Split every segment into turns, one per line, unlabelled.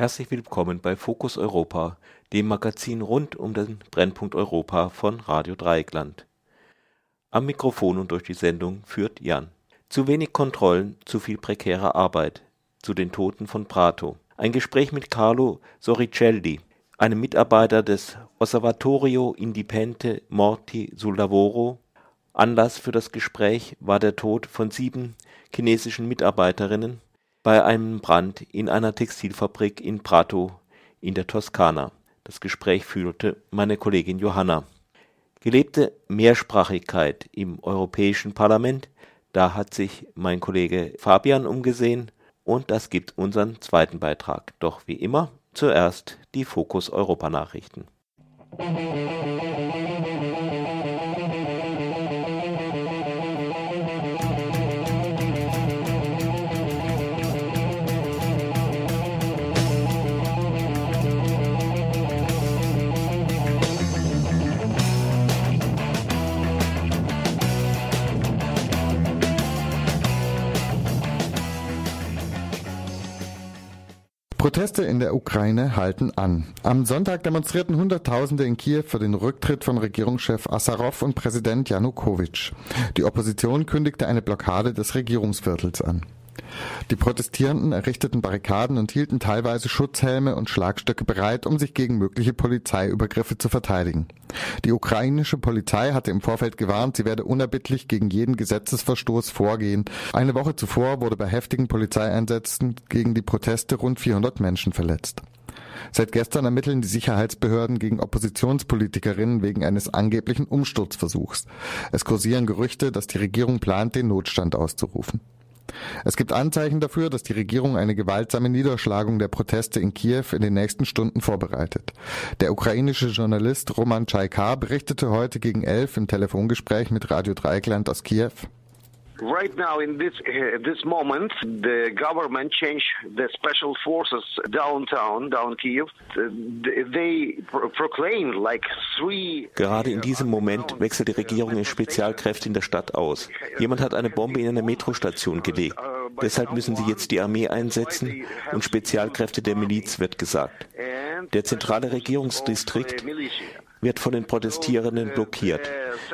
Herzlich willkommen bei Fokus Europa, dem Magazin rund um den Brennpunkt Europa von Radio Dreieckland. Am Mikrofon und durch die Sendung führt Jan. Zu wenig Kontrollen, zu viel prekäre Arbeit. Zu den Toten von Prato. Ein Gespräch mit Carlo Soricelli, einem Mitarbeiter des Osservatorio Indipendente Morti sul Lavoro. Anlass für das Gespräch war der Tod von sieben chinesischen Mitarbeiterinnen bei einem Brand in einer Textilfabrik in Prato in der Toskana. Das Gespräch führte meine Kollegin Johanna. Gelebte Mehrsprachigkeit im Europäischen Parlament, da hat sich mein Kollege Fabian umgesehen und das gibt unseren zweiten Beitrag. Doch wie immer zuerst die Fokus Europa Nachrichten.
Proteste in der Ukraine halten an. Am Sonntag demonstrierten Hunderttausende in Kiew für den Rücktritt von Regierungschef Assarov und Präsident Janukowitsch. Die Opposition kündigte eine Blockade des Regierungsviertels an. Die Protestierenden errichteten Barrikaden und hielten teilweise Schutzhelme und Schlagstöcke bereit, um sich gegen mögliche Polizeiübergriffe zu verteidigen. Die ukrainische Polizei hatte im Vorfeld gewarnt, sie werde unerbittlich gegen jeden Gesetzesverstoß vorgehen. Eine Woche zuvor wurde bei heftigen Polizeieinsätzen gegen die Proteste rund 400 Menschen verletzt. Seit gestern ermitteln die Sicherheitsbehörden gegen Oppositionspolitikerinnen wegen eines angeblichen Umsturzversuchs. Es kursieren Gerüchte, dass die Regierung plant, den Notstand auszurufen. Es gibt Anzeichen dafür, dass die Regierung eine gewaltsame Niederschlagung der Proteste in Kiew in den nächsten Stunden vorbereitet. Der ukrainische Journalist Roman Chaikar berichtete heute gegen elf im Telefongespräch mit Radio Dreieckland aus Kiew.
Right now, in this uh, this moment, the government changed the special forces downtown, down Kiev. They proclaimed like three.
Gerade in diesem Moment wechselt die Regierung in Spezialkräfte in der Stadt aus. Jemand hat eine Bombe in einer Metrostation gelegt. Deshalb müssen sie jetzt die Armee einsetzen und Spezialkräfte der Miliz, wird gesagt. Der zentrale Regierungsdistrikt wird von den Protestierenden blockiert.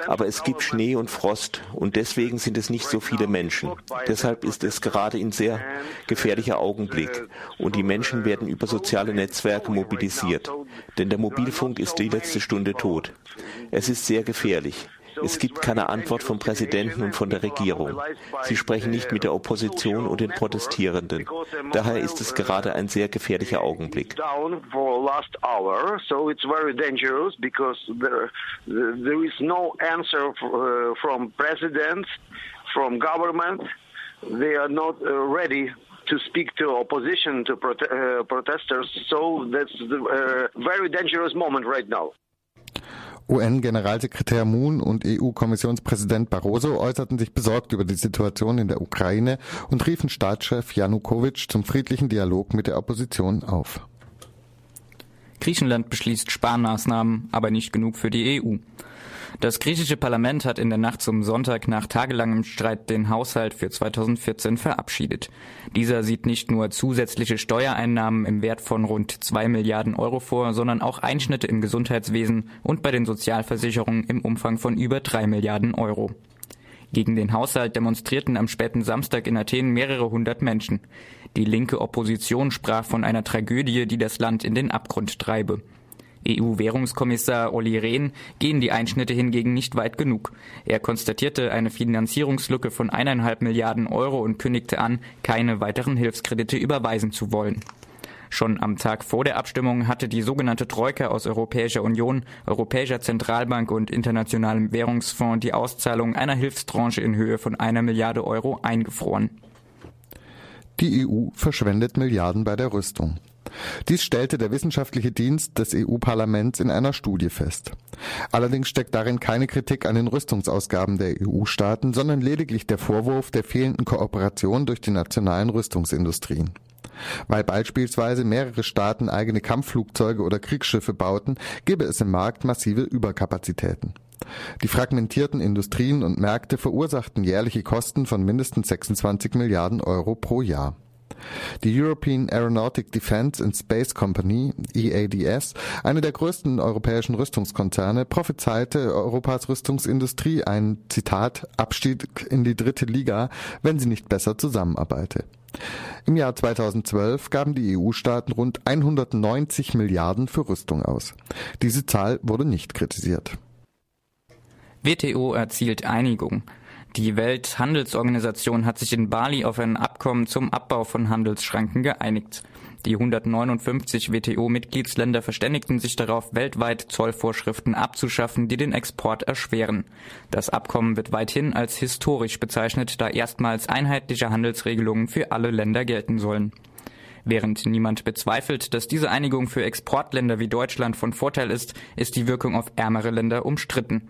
Aber es gibt Schnee und Frost und deswegen sind es nicht so viele Menschen. Deshalb ist es gerade ein sehr gefährlicher Augenblick und die Menschen werden über soziale Netzwerke mobilisiert. Denn der Mobilfunk ist die letzte Stunde tot. Es ist sehr gefährlich. Es gibt keine Antwort vom Präsidenten und von der Regierung. Sie sprechen nicht mit der Opposition und den Protestierenden. Daher ist es gerade ein sehr gefährlicher Augenblick.
from government. They are not uh, ready to speak to opposition, to prote uh, protesters. So that's a uh, very dangerous moment right now.
UN-Generalsekretär Moon und EU-Kommissionspräsident Barroso äußerten sich besorgt über die Situation in der Ukraine und riefen Staatschef Janukowitsch zum friedlichen Dialog mit der Opposition auf.
Griechenland beschließt Sparmaßnahmen, aber nicht genug für die EU. Das griechische Parlament hat in der Nacht zum Sonntag nach tagelangem Streit den Haushalt für 2014 verabschiedet. Dieser sieht nicht nur zusätzliche Steuereinnahmen im Wert von rund zwei Milliarden Euro vor, sondern auch Einschnitte im Gesundheitswesen und bei den Sozialversicherungen im Umfang von über drei Milliarden Euro. Gegen den Haushalt demonstrierten am späten Samstag in Athen mehrere hundert Menschen. Die linke Opposition sprach von einer Tragödie, die das Land in den Abgrund treibe. EU-Währungskommissar Olli Rehn gehen die Einschnitte hingegen nicht weit genug. Er konstatierte eine Finanzierungslücke von eineinhalb Milliarden Euro und kündigte an, keine weiteren Hilfskredite überweisen zu wollen. Schon am Tag vor der Abstimmung hatte die sogenannte Troika aus Europäischer Union, Europäischer Zentralbank und Internationalem Währungsfonds die Auszahlung einer Hilfstranche in Höhe von einer Milliarde Euro eingefroren.
Die EU verschwendet Milliarden bei der Rüstung. Dies stellte der wissenschaftliche Dienst des EU-Parlaments in einer Studie fest. Allerdings steckt darin keine Kritik an den Rüstungsausgaben der EU-Staaten, sondern lediglich der Vorwurf der fehlenden Kooperation durch die nationalen Rüstungsindustrien. Weil beispielsweise mehrere Staaten eigene Kampfflugzeuge oder Kriegsschiffe bauten, gäbe es im Markt massive Überkapazitäten. Die fragmentierten Industrien und Märkte verursachten jährliche Kosten von mindestens 26 Milliarden Euro pro Jahr. Die European Aeronautic Defence and Space Company, EADS, eine der größten europäischen Rüstungskonzerne, prophezeite Europas Rüstungsindustrie ein Zitat Abstieg in die dritte Liga, wenn sie nicht besser zusammenarbeite. Im Jahr 2012 gaben die EU-Staaten rund 190 Milliarden für Rüstung aus. Diese Zahl wurde nicht kritisiert.
WTO erzielt Einigung. Die Welthandelsorganisation hat sich in Bali auf ein Abkommen zum Abbau von Handelsschranken geeinigt. Die 159 WTO-Mitgliedsländer verständigten sich darauf, weltweit Zollvorschriften abzuschaffen, die den Export erschweren. Das Abkommen wird weithin als historisch bezeichnet, da erstmals einheitliche Handelsregelungen für alle Länder gelten sollen. Während niemand bezweifelt, dass diese Einigung für Exportländer wie Deutschland von Vorteil ist, ist die Wirkung auf ärmere Länder umstritten.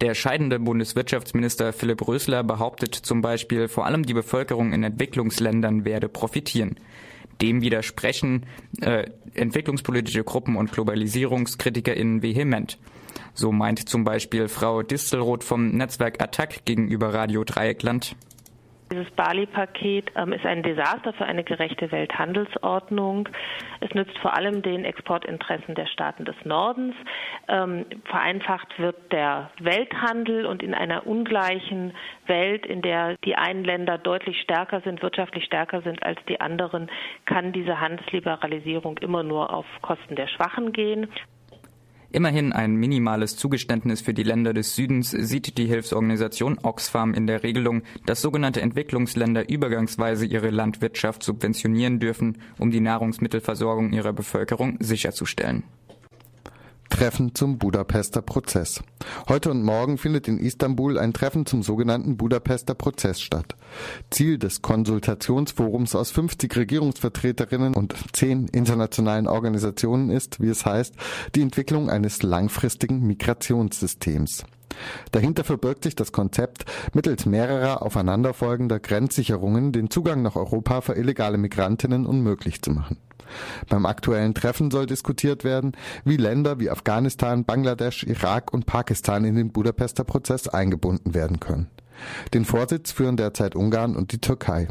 Der scheidende Bundeswirtschaftsminister Philipp Rösler behauptet zum Beispiel, vor allem die Bevölkerung in Entwicklungsländern werde profitieren. Dem widersprechen äh, entwicklungspolitische Gruppen und GlobalisierungskritikerInnen vehement. So meint zum Beispiel Frau Distelroth vom Netzwerk Attac gegenüber Radio Dreieckland.
Dieses Bali-Paket ähm, ist ein Desaster für eine gerechte Welthandelsordnung. Es nützt vor allem den Exportinteressen der Staaten des Nordens. Ähm, vereinfacht wird der Welthandel und in einer ungleichen Welt, in der die einen Länder deutlich stärker sind, wirtschaftlich stärker sind als die anderen, kann diese Handelsliberalisierung immer nur auf Kosten der Schwachen gehen.
Immerhin ein minimales Zugeständnis für die Länder des Südens sieht die Hilfsorganisation Oxfam in der Regelung, dass sogenannte Entwicklungsländer übergangsweise ihre Landwirtschaft subventionieren dürfen, um die Nahrungsmittelversorgung ihrer Bevölkerung sicherzustellen.
Treffen zum Budapester Prozess. Heute und morgen findet in Istanbul ein Treffen zum sogenannten Budapester Prozess statt. Ziel des Konsultationsforums aus 50 Regierungsvertreterinnen und 10 internationalen Organisationen ist, wie es heißt, die Entwicklung eines langfristigen Migrationssystems. Dahinter verbirgt sich das Konzept, mittels mehrerer aufeinanderfolgender Grenzsicherungen den Zugang nach Europa für illegale Migrantinnen unmöglich zu machen. Beim aktuellen Treffen soll diskutiert werden, wie Länder wie Afghanistan, Bangladesch, Irak und Pakistan in den Budapester Prozess eingebunden werden können. Den Vorsitz führen derzeit Ungarn und die Türkei.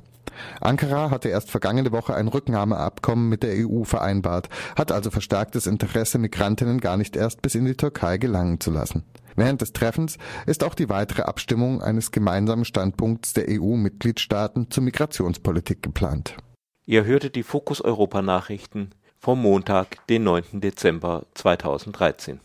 Ankara hatte erst vergangene Woche ein Rücknahmeabkommen mit der EU vereinbart, hat also verstärktes Interesse, Migrantinnen gar nicht erst bis in die Türkei gelangen zu lassen. Während des Treffens ist auch die weitere Abstimmung eines gemeinsamen Standpunkts der EU-Mitgliedstaaten zur Migrationspolitik geplant.
Ihr hörtet die Fokus Europa Nachrichten vom Montag, den 9. Dezember 2013.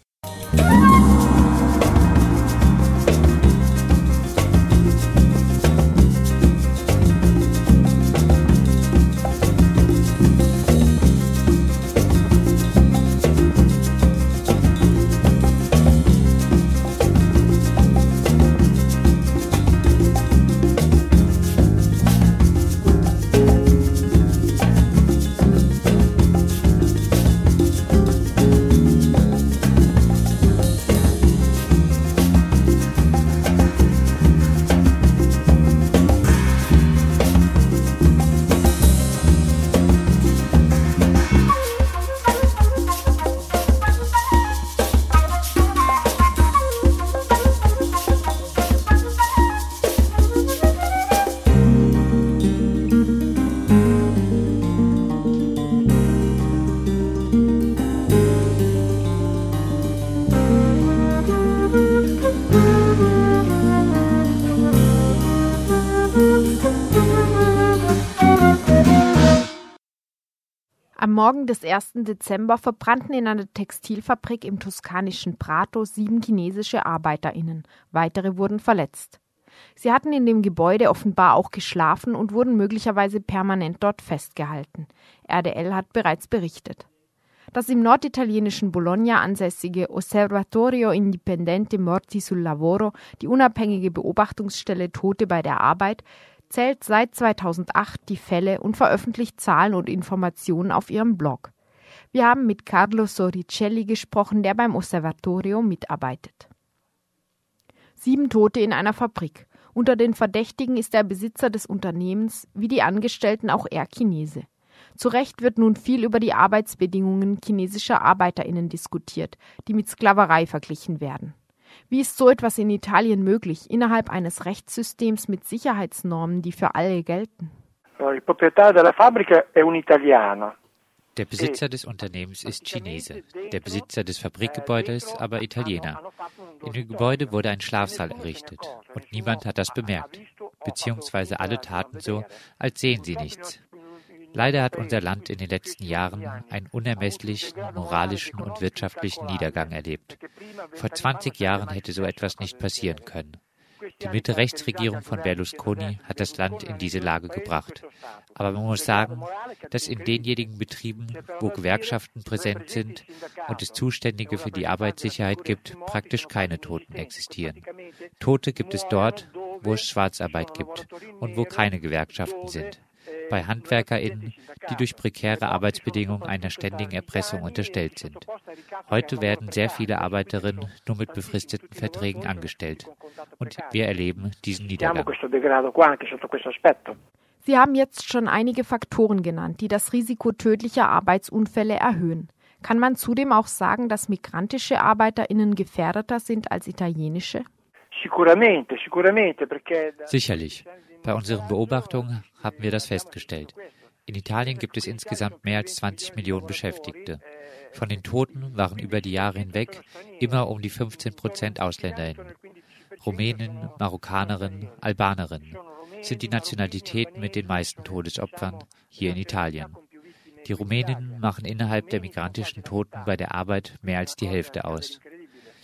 Am Morgen des 1. Dezember verbrannten in einer Textilfabrik im toskanischen Prato sieben chinesische ArbeiterInnen. Weitere wurden verletzt. Sie hatten in dem Gebäude offenbar auch geschlafen und wurden möglicherweise permanent dort festgehalten. RDL hat bereits berichtet. Das im norditalienischen Bologna ansässige Osservatorio Indipendente Morti sul Lavoro, die unabhängige Beobachtungsstelle Tote bei der Arbeit, zählt seit 2008 die Fälle und veröffentlicht Zahlen und Informationen auf ihrem Blog. Wir haben mit Carlo Soricelli gesprochen, der beim Osservatorio mitarbeitet. Sieben Tote in einer Fabrik. Unter den Verdächtigen ist der Besitzer des Unternehmens, wie die Angestellten auch er Chinese. Zu Recht wird nun viel über die Arbeitsbedingungen chinesischer Arbeiterinnen diskutiert, die mit Sklaverei verglichen werden. Wie ist so etwas in Italien möglich, innerhalb eines Rechtssystems mit Sicherheitsnormen, die für alle gelten?
Der Besitzer des Unternehmens ist Chinese, der Besitzer des Fabrikgebäudes aber Italiener. In dem Gebäude wurde ein Schlafsaal errichtet und niemand hat das bemerkt, beziehungsweise alle taten so, als sehen sie nichts. Leider hat unser Land in den letzten Jahren einen unermesslichen moralischen und wirtschaftlichen Niedergang erlebt. Vor 20 Jahren hätte so etwas nicht passieren können. Die Mitte-Rechts-Regierung von Berlusconi hat das Land in diese Lage gebracht. Aber man muss sagen, dass in denjenigen Betrieben, wo Gewerkschaften präsent sind und es Zuständige für die Arbeitssicherheit gibt, praktisch keine Toten existieren. Tote gibt es dort, wo es Schwarzarbeit gibt und wo keine Gewerkschaften sind bei HandwerkerInnen, die durch prekäre Arbeitsbedingungen einer ständigen Erpressung unterstellt sind. Heute werden sehr viele Arbeiterinnen nur mit befristeten Verträgen angestellt. Und wir erleben diesen Niedergang.
Sie haben jetzt schon einige Faktoren genannt, die das Risiko tödlicher Arbeitsunfälle erhöhen. Kann man zudem auch sagen, dass migrantische ArbeiterInnen gefährdeter sind als italienische?
Sicherlich. Bei unseren Beobachtungen haben wir das festgestellt. In Italien gibt es insgesamt mehr als 20 Millionen Beschäftigte. Von den Toten waren über die Jahre hinweg immer um die 15 Prozent AusländerInnen. Rumänen, Marokkanerinnen, Albanerinnen sind die Nationalitäten mit den meisten Todesopfern hier in Italien. Die Rumänen machen innerhalb der migrantischen Toten bei der Arbeit mehr als die Hälfte aus.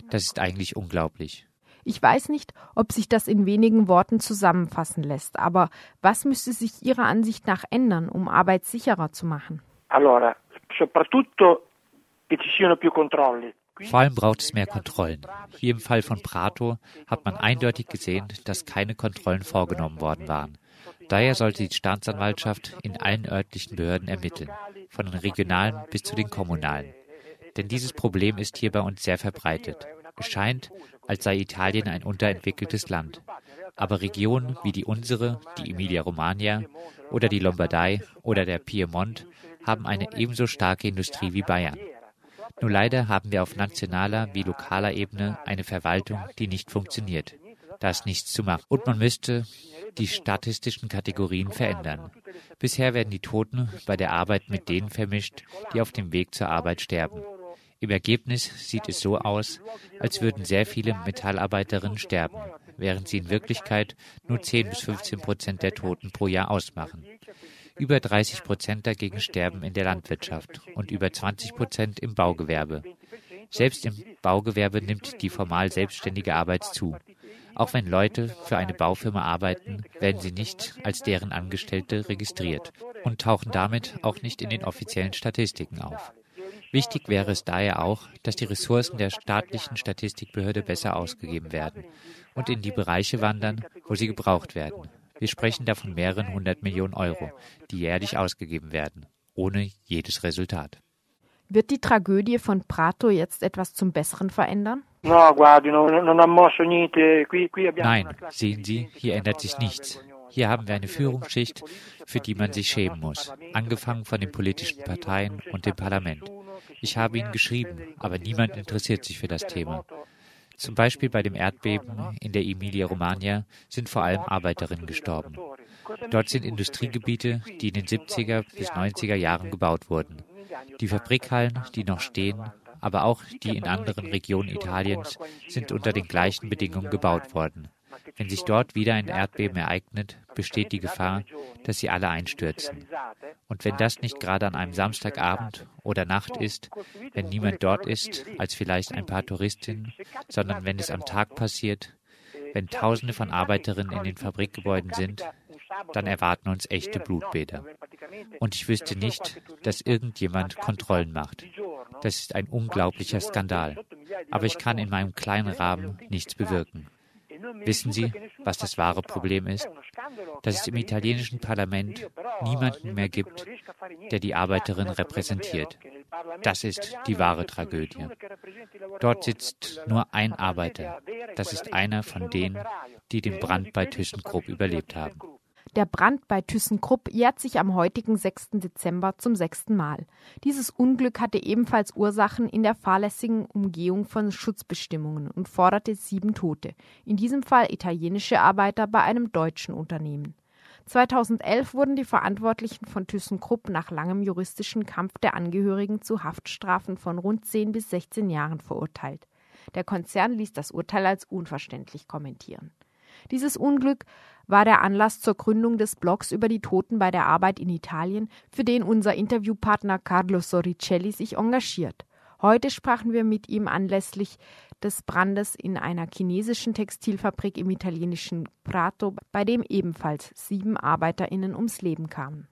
Das ist eigentlich unglaublich.
Ich weiß nicht, ob sich das in wenigen Worten zusammenfassen lässt, aber was müsste sich Ihrer Ansicht nach ändern, um Arbeit sicherer zu machen?
Allora, soprattutto che ci siano più controlli. Vor allem braucht es mehr Kontrollen. Hier im Fall von Prato hat man eindeutig gesehen, dass keine Kontrollen vorgenommen worden waren. Daher sollte die Staatsanwaltschaft in allen örtlichen Behörden ermitteln, von den regionalen bis zu den kommunalen. Denn dieses Problem ist hier bei uns sehr verbreitet. Es scheint, als sei Italien ein unterentwickeltes Land. Aber Regionen wie die unsere, die Emilia-Romagna oder die Lombardei oder der Piemont haben eine ebenso starke Industrie wie Bayern. Nur leider haben wir auf nationaler wie lokaler Ebene eine Verwaltung, die nicht funktioniert. Da ist nichts zu machen. Und man müsste die statistischen Kategorien verändern. Bisher werden die Toten bei der Arbeit mit denen vermischt, die auf dem Weg zur Arbeit sterben. Im Ergebnis sieht es so aus, als würden sehr viele Metallarbeiterinnen sterben, während sie in Wirklichkeit nur 10 bis 15 Prozent der Toten pro Jahr ausmachen. Über 30 Prozent dagegen sterben in der Landwirtschaft und über 20 Prozent im Baugewerbe. Selbst im Baugewerbe nimmt die formal selbstständige Arbeit zu. Auch wenn Leute für eine Baufirma arbeiten, werden sie nicht als deren Angestellte registriert und tauchen damit auch nicht in den offiziellen Statistiken auf. Wichtig wäre es daher auch, dass die Ressourcen der staatlichen Statistikbehörde besser ausgegeben werden und in die Bereiche wandern, wo sie gebraucht werden. Wir sprechen da von mehreren hundert Millionen Euro, die jährlich ausgegeben werden, ohne jedes Resultat.
Wird die Tragödie von Prato jetzt etwas zum Besseren verändern?
Nein, sehen Sie, hier ändert sich nichts. Hier haben wir eine Führungsschicht, für die man sich schämen muss, angefangen von den politischen Parteien und dem Parlament. Ich habe ihnen geschrieben, aber niemand interessiert sich für das Thema. Zum Beispiel bei dem Erdbeben in der Emilia-Romagna sind vor allem Arbeiterinnen gestorben. Dort sind Industriegebiete, die in den 70er bis 90er Jahren gebaut wurden. Die Fabrikhallen, die noch stehen, aber auch die in anderen Regionen Italiens, sind unter den gleichen Bedingungen gebaut worden. Wenn sich dort wieder ein Erdbeben ereignet, besteht die Gefahr, dass sie alle einstürzen. Und wenn das nicht gerade an einem Samstagabend oder Nacht ist, wenn niemand dort ist, als vielleicht ein paar Touristinnen, sondern wenn es am Tag passiert, wenn Tausende von Arbeiterinnen in den Fabrikgebäuden sind, dann erwarten uns echte Blutbäder. Und ich wüsste nicht, dass irgendjemand Kontrollen macht. Das ist ein unglaublicher Skandal. Aber ich kann in meinem kleinen Rahmen nichts bewirken. Wissen Sie, was das wahre Problem ist? dass es im italienischen Parlament niemanden mehr gibt, der die Arbeiterin repräsentiert. Das ist die wahre Tragödie. Dort sitzt nur ein Arbeiter. Das ist einer von denen, die den Brand bei ThyssenKrupp überlebt haben.
Der Brand bei ThyssenKrupp jährt sich am heutigen 6. Dezember zum sechsten Mal. Dieses Unglück hatte ebenfalls Ursachen in der fahrlässigen Umgehung von Schutzbestimmungen und forderte sieben Tote, in diesem Fall italienische Arbeiter bei einem deutschen Unternehmen. 2011 wurden die Verantwortlichen von ThyssenKrupp nach langem juristischen Kampf der Angehörigen zu Haftstrafen von rund 10 bis 16 Jahren verurteilt. Der Konzern ließ das Urteil als unverständlich kommentieren. Dieses Unglück war der Anlass zur Gründung des Blogs über die Toten bei der Arbeit in Italien, für den unser Interviewpartner Carlo Soricelli sich engagiert. Heute sprachen wir mit ihm anlässlich des Brandes in einer chinesischen Textilfabrik im italienischen Prato, bei dem ebenfalls sieben ArbeiterInnen ums Leben kamen.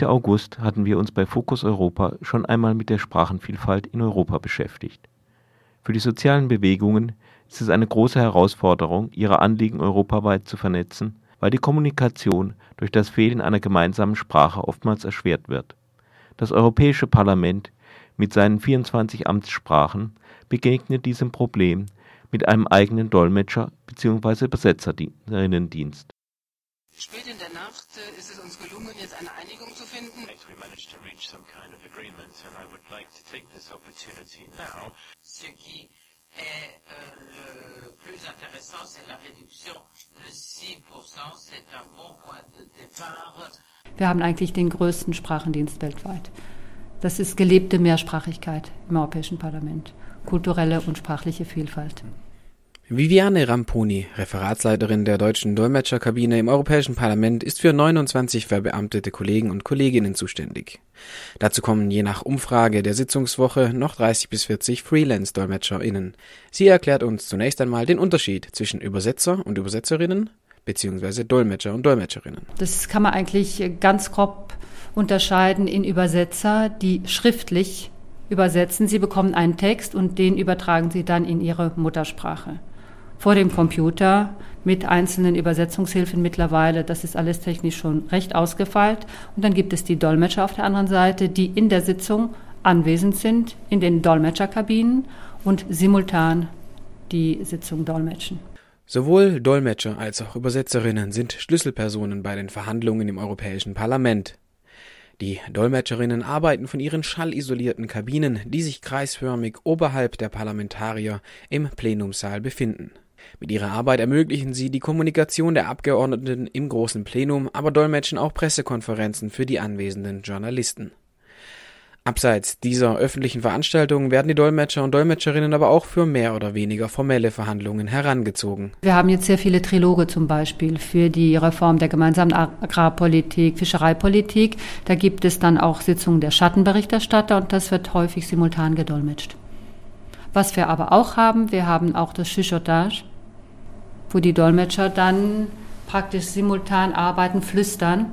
Mitte August hatten wir uns bei Fokus Europa schon einmal mit der Sprachenvielfalt in Europa beschäftigt. Für die sozialen Bewegungen ist es eine große Herausforderung, ihre Anliegen europaweit zu vernetzen, weil die Kommunikation durch das Fehlen einer gemeinsamen Sprache oftmals erschwert wird. Das Europäische Parlament mit seinen 24 Amtssprachen begegnet diesem Problem mit einem eigenen Dolmetscher bzw. Übersetzerinnendienst.
Spät in der Nacht äh, ist es uns gelungen, jetzt eine Einigung zu finden. Ce qui est euh, le plus intéressant, c'est la réduction de 6%. C'est un bon point de départ.
Wir haben eigentlich den größten Sprachendienst weltweit. Das ist gelebte Mehrsprachigkeit im Europäischen Parlament, kulturelle und sprachliche Vielfalt.
Viviane Ramponi, Referatsleiterin der deutschen Dolmetscherkabine im Europäischen Parlament, ist für 29 verbeamtete Kollegen und Kolleginnen zuständig. Dazu kommen je nach Umfrage der Sitzungswoche noch 30 bis 40 Freelance-DolmetscherInnen. Sie erklärt uns zunächst einmal den Unterschied zwischen Übersetzer und Übersetzerinnen beziehungsweise Dolmetscher und Dolmetscherinnen.
Das kann man eigentlich ganz grob unterscheiden in Übersetzer, die schriftlich übersetzen. Sie bekommen einen Text und den übertragen sie dann in ihre Muttersprache. Vor dem Computer mit einzelnen Übersetzungshilfen mittlerweile. Das ist alles technisch schon recht ausgefeilt. Und dann gibt es die Dolmetscher auf der anderen Seite, die in der Sitzung anwesend sind, in den Dolmetscherkabinen und simultan die Sitzung dolmetschen.
Sowohl Dolmetscher als auch Übersetzerinnen sind Schlüsselpersonen bei den Verhandlungen im Europäischen Parlament. Die Dolmetscherinnen arbeiten von ihren schallisolierten Kabinen, die sich kreisförmig oberhalb der Parlamentarier im Plenumsaal befinden. Mit ihrer Arbeit ermöglichen sie die Kommunikation der Abgeordneten im großen Plenum, aber dolmetschen auch Pressekonferenzen für die anwesenden Journalisten. Abseits dieser öffentlichen Veranstaltungen werden die Dolmetscher und Dolmetscherinnen aber auch für mehr oder weniger formelle Verhandlungen herangezogen.
Wir haben jetzt sehr viele Triloge zum Beispiel für die Reform der gemeinsamen Agrarpolitik, Fischereipolitik. Da gibt es dann auch Sitzungen der Schattenberichterstatter und das wird häufig simultan gedolmetscht. Was wir aber auch haben, wir haben auch das Chuchotage, wo die Dolmetscher dann praktisch simultan arbeiten, flüstern,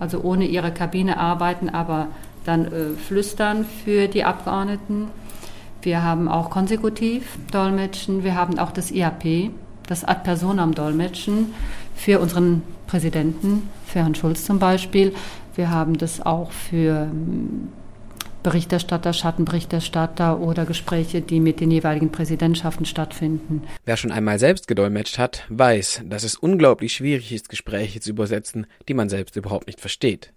also ohne ihre Kabine arbeiten, aber dann äh, flüstern für die Abgeordneten. Wir haben auch konsekutiv Dolmetschen. Wir haben auch das IAP, das Ad personam Dolmetschen für unseren Präsidenten, für Herrn Schulz zum Beispiel. Wir haben das auch für ähm, Berichterstatter, Schattenberichterstatter oder Gespräche, die mit den jeweiligen Präsidentschaften stattfinden.
Wer schon einmal selbst gedolmetscht hat, weiß, dass es unglaublich schwierig ist, Gespräche zu übersetzen, die man selbst überhaupt nicht versteht.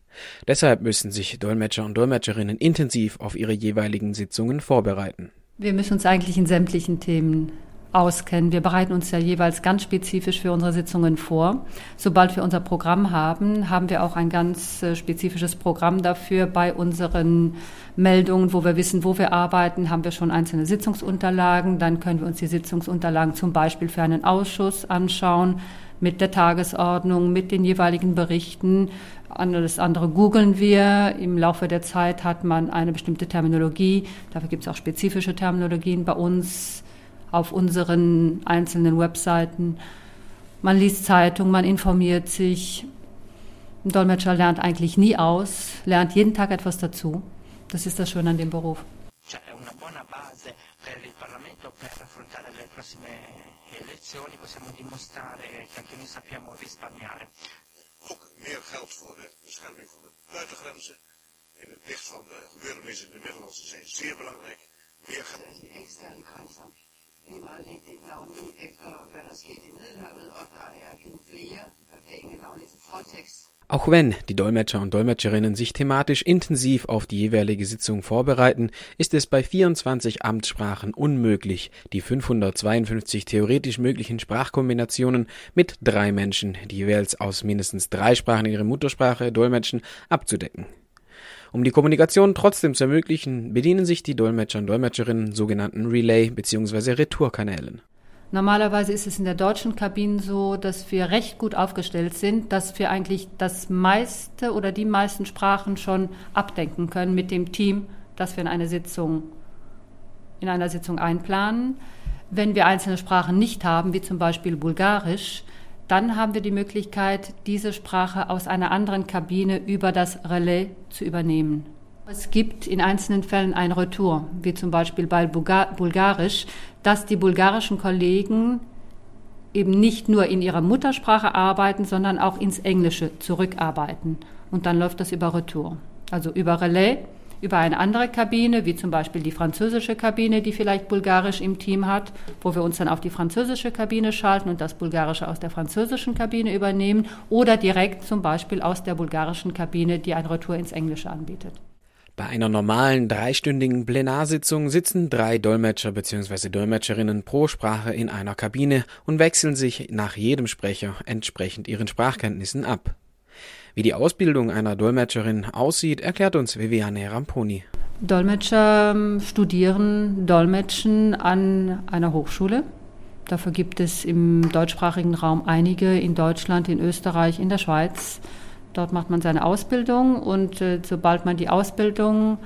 Deshalb müssen sich Dolmetscher und Dolmetscherinnen intensiv auf ihre jeweiligen Sitzungen vorbereiten.
Wir müssen uns eigentlich in sämtlichen Themen auskennen. Wir bereiten uns ja jeweils ganz spezifisch für unsere Sitzungen vor. Sobald wir unser Programm haben, haben wir auch ein ganz äh, spezifisches Programm dafür. Bei unseren Meldungen, wo wir wissen, wo wir arbeiten, haben wir schon einzelne Sitzungsunterlagen. Dann können wir uns die Sitzungsunterlagen zum Beispiel für einen Ausschuss anschauen mit der Tagesordnung, mit den jeweiligen Berichten. Das andere googeln wir. Im Laufe der Zeit hat man eine bestimmte Terminologie. Dafür gibt es auch spezifische Terminologien bei uns auf unseren einzelnen Webseiten. Man liest Zeitungen, man informiert sich. Ein Dolmetscher lernt eigentlich nie aus, lernt jeden Tag etwas dazu. Das ist das Schöne an dem Beruf.
Ook meer geld voor de bescherming van de buitengrenzen. In het licht van de gebeurtenissen in de Middellandse Zee zeer belangrijk. Meer geld. Der skete i
Auch wenn die Dolmetscher und Dolmetscherinnen sich thematisch intensiv auf die jeweilige Sitzung vorbereiten, ist es bei 24 Amtssprachen unmöglich, die 552 theoretisch möglichen Sprachkombinationen mit drei Menschen, die jeweils aus mindestens drei Sprachen ihre Muttersprache dolmetschen, abzudecken. Um die Kommunikation trotzdem zu ermöglichen, bedienen sich die Dolmetscher und Dolmetscherinnen sogenannten Relay- bzw. Retourkanälen.
Normalerweise ist es in der deutschen Kabine so, dass wir recht gut aufgestellt sind, dass wir eigentlich das meiste oder die meisten Sprachen schon abdenken können mit dem Team, das wir in eine Sitzung in einer Sitzung einplanen. Wenn wir einzelne Sprachen nicht haben, wie zum Beispiel Bulgarisch, dann haben wir die Möglichkeit, diese Sprache aus einer anderen Kabine über das Relais zu übernehmen. Es gibt in einzelnen Fällen ein Retour, wie zum Beispiel bei Bulgarisch, dass die bulgarischen Kollegen eben nicht nur in ihrer Muttersprache arbeiten, sondern auch ins Englische zurückarbeiten. Und dann läuft das über Retour. Also über Relais, über eine andere Kabine, wie zum Beispiel die französische Kabine, die vielleicht Bulgarisch im Team hat, wo wir uns dann auf die französische Kabine schalten und das Bulgarische aus der französischen Kabine übernehmen oder direkt zum Beispiel aus der bulgarischen Kabine, die ein Retour ins Englische anbietet.
Bei einer normalen dreistündigen Plenarsitzung sitzen drei Dolmetscher bzw. Dolmetscherinnen pro Sprache in einer Kabine und wechseln sich nach jedem Sprecher entsprechend ihren Sprachkenntnissen ab. Wie die Ausbildung einer Dolmetscherin aussieht, erklärt uns Viviane Ramponi.
Dolmetscher ähm, studieren Dolmetschen an einer Hochschule. Dafür gibt es im deutschsprachigen Raum einige in Deutschland, in Österreich, in der Schweiz. Dort macht man seine Ausbildung und äh, sobald man die Ausbildung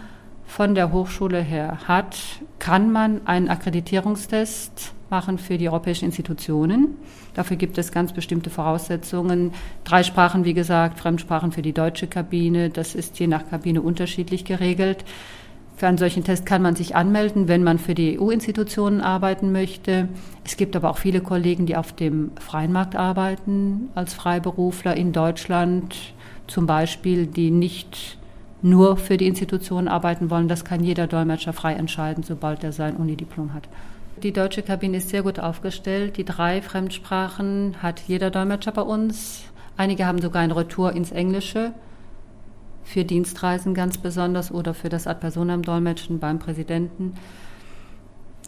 von der Hochschule her hat, kann man einen Akkreditierungstest machen für die europäischen Institutionen. Dafür gibt es ganz bestimmte Voraussetzungen. Drei Sprachen, wie gesagt, Fremdsprachen für die deutsche Kabine. Das ist je nach Kabine unterschiedlich geregelt. Für einen solchen Test kann man sich anmelden, wenn man für die EU-Institutionen arbeiten möchte. Es gibt aber auch viele Kollegen, die auf dem freien Markt arbeiten, als Freiberufler in Deutschland zum Beispiel, die nicht nur für die Institutionen arbeiten wollen. Das kann jeder Dolmetscher frei entscheiden, sobald er sein Unidiplom hat. Die deutsche Kabine ist sehr gut aufgestellt. Die drei Fremdsprachen hat jeder Dolmetscher bei uns. Einige haben sogar ein Retour ins Englische für Dienstreisen ganz besonders oder für das Ad personam Dolmetschen beim Präsidenten.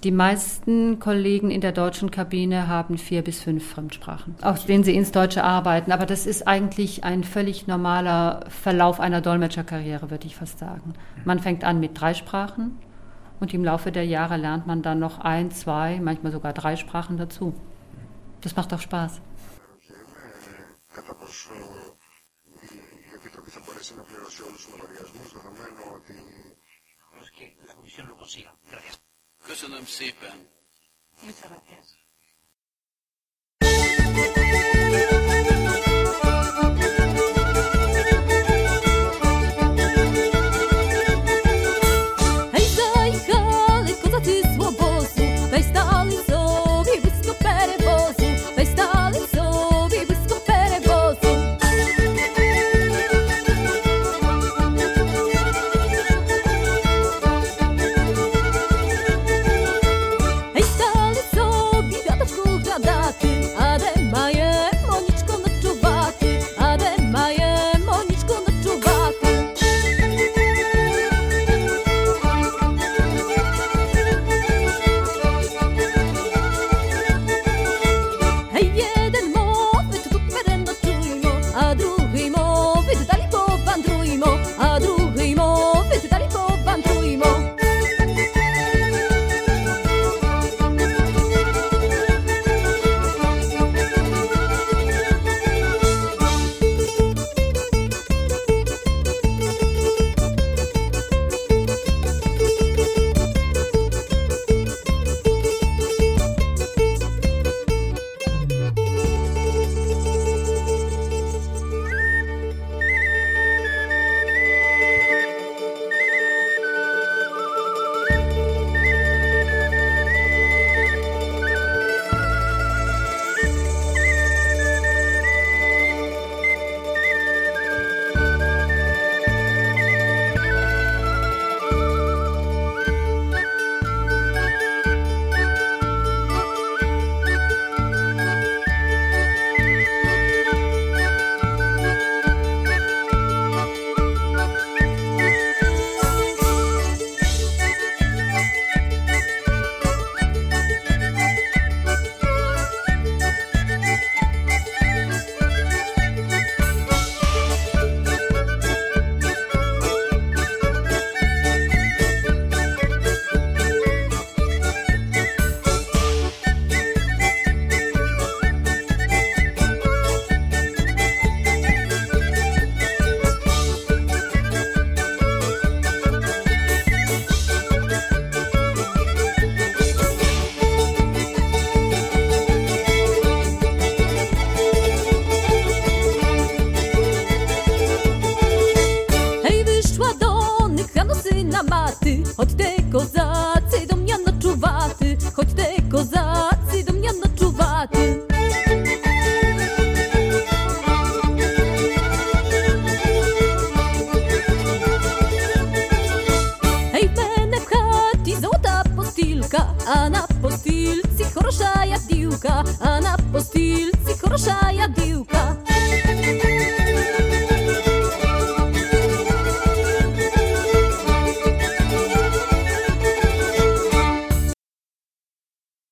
Die meisten Kollegen in der deutschen Kabine haben vier bis fünf Fremdsprachen, aus denen sie ins Deutsche arbeiten. Aber das ist eigentlich ein völlig normaler Verlauf einer Dolmetscherkarriere, würde ich fast sagen. Man fängt an mit drei Sprachen und im Laufe der Jahre lernt man dann noch ein, zwei, manchmal sogar drei Sprachen dazu. Das macht auch Spaß.
Köszönöm szépen. Mit szeretnél?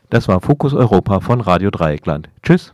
Das war Fokus Europa von Radio Dreieckland. Tschüss.